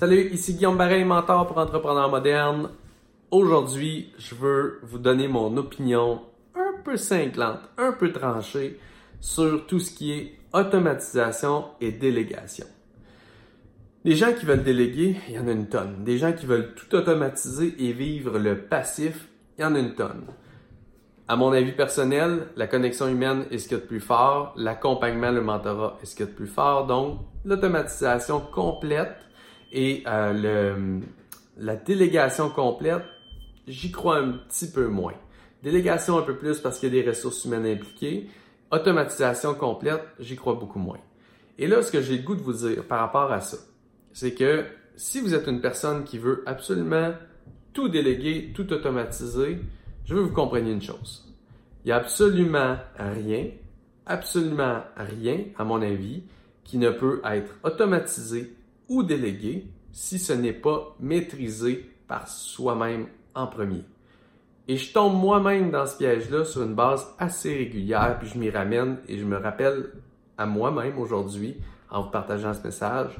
Salut, ici Guillaume Barret, mentor pour entrepreneurs modernes. Aujourd'hui, je veux vous donner mon opinion un peu cinglante, un peu tranchée sur tout ce qui est automatisation et délégation. Des gens qui veulent déléguer, il y en a une tonne. Des gens qui veulent tout automatiser et vivre le passif, il y en a une tonne. À mon avis personnel, la connexion humaine est ce qu'il y a de plus fort, l'accompagnement, le mentorat est ce qu'il y a de plus fort, donc l'automatisation complète et euh, le, la délégation complète, j'y crois un petit peu moins. Délégation un peu plus parce qu'il y a des ressources humaines impliquées. Automatisation complète, j'y crois beaucoup moins. Et là, ce que j'ai le goût de vous dire par rapport à ça, c'est que si vous êtes une personne qui veut absolument tout déléguer, tout automatiser, je veux que vous compreniez une chose. Il n'y a absolument rien, absolument rien, à mon avis, qui ne peut être automatisé ou délégué si ce n'est pas maîtrisé par soi-même en premier. Et je tombe moi-même dans ce piège-là sur une base assez régulière, puis je m'y ramène et je me rappelle à moi-même aujourd'hui, en vous partageant ce message,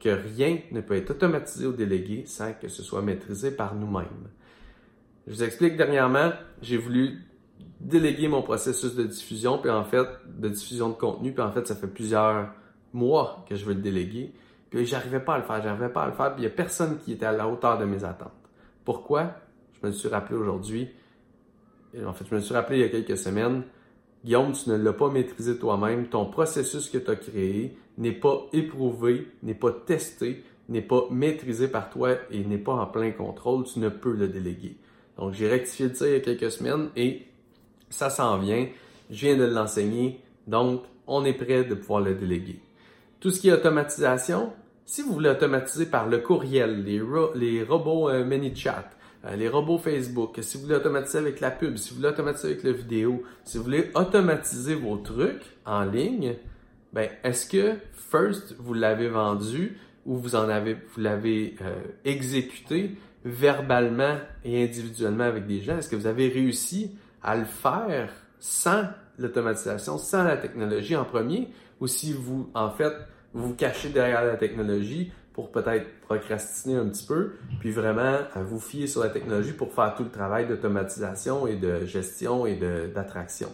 que rien ne peut être automatisé ou délégué sans que ce soit maîtrisé par nous-mêmes. Je vous explique dernièrement, j'ai voulu déléguer mon processus de diffusion, puis en fait, de diffusion de contenu, puis en fait, ça fait plusieurs mois que je veux le déléguer, puis j'arrivais pas à le faire, j'arrivais pas à le faire, puis il y a personne qui était à la hauteur de mes attentes. Pourquoi? Je me suis rappelé aujourd'hui, en fait, je me suis rappelé il y a quelques semaines, Guillaume, tu ne l'as pas maîtrisé toi-même, ton processus que tu as créé n'est pas éprouvé, n'est pas testé, n'est pas maîtrisé par toi et n'est pas en plein contrôle, tu ne peux le déléguer. Donc, j'ai rectifié ça il y a quelques semaines et ça s'en vient. Je viens de l'enseigner. Donc, on est prêt de pouvoir le déléguer. Tout ce qui est automatisation, si vous voulez automatiser par le courriel, les, robots euh, ManyChat, euh, les robots Facebook, si vous voulez automatiser avec la pub, si vous voulez automatiser avec la vidéo, si vous voulez automatiser vos trucs en ligne, ben, est-ce que first vous l'avez vendu ou vous en avez, vous l'avez euh, exécuté verbalement et individuellement avec des gens? Est-ce que vous avez réussi à le faire sans l'automatisation, sans la technologie en premier? Ou si vous, en fait, vous vous cachez derrière la technologie pour peut-être procrastiner un petit peu, puis vraiment vous fier sur la technologie pour faire tout le travail d'automatisation et de gestion et d'attraction.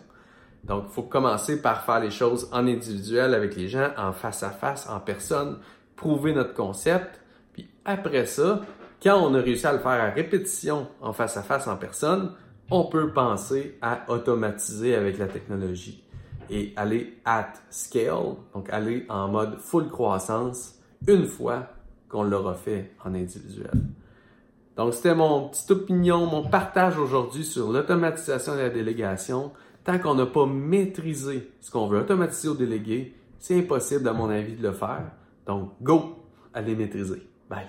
Donc, il faut commencer par faire les choses en individuel avec les gens, en face à face, en personne, prouver notre concept, puis après ça, quand on a réussi à le faire à répétition en face à face en personne, on peut penser à automatiser avec la technologie et aller at scale, donc aller en mode full croissance une fois qu'on l'aura fait en individuel. Donc c'était mon petite opinion, mon partage aujourd'hui sur l'automatisation et la délégation. Tant qu'on n'a pas maîtrisé ce qu'on veut automatiser ou déléguer, c'est impossible à mon avis de le faire. Donc go, allez maîtriser. Bye.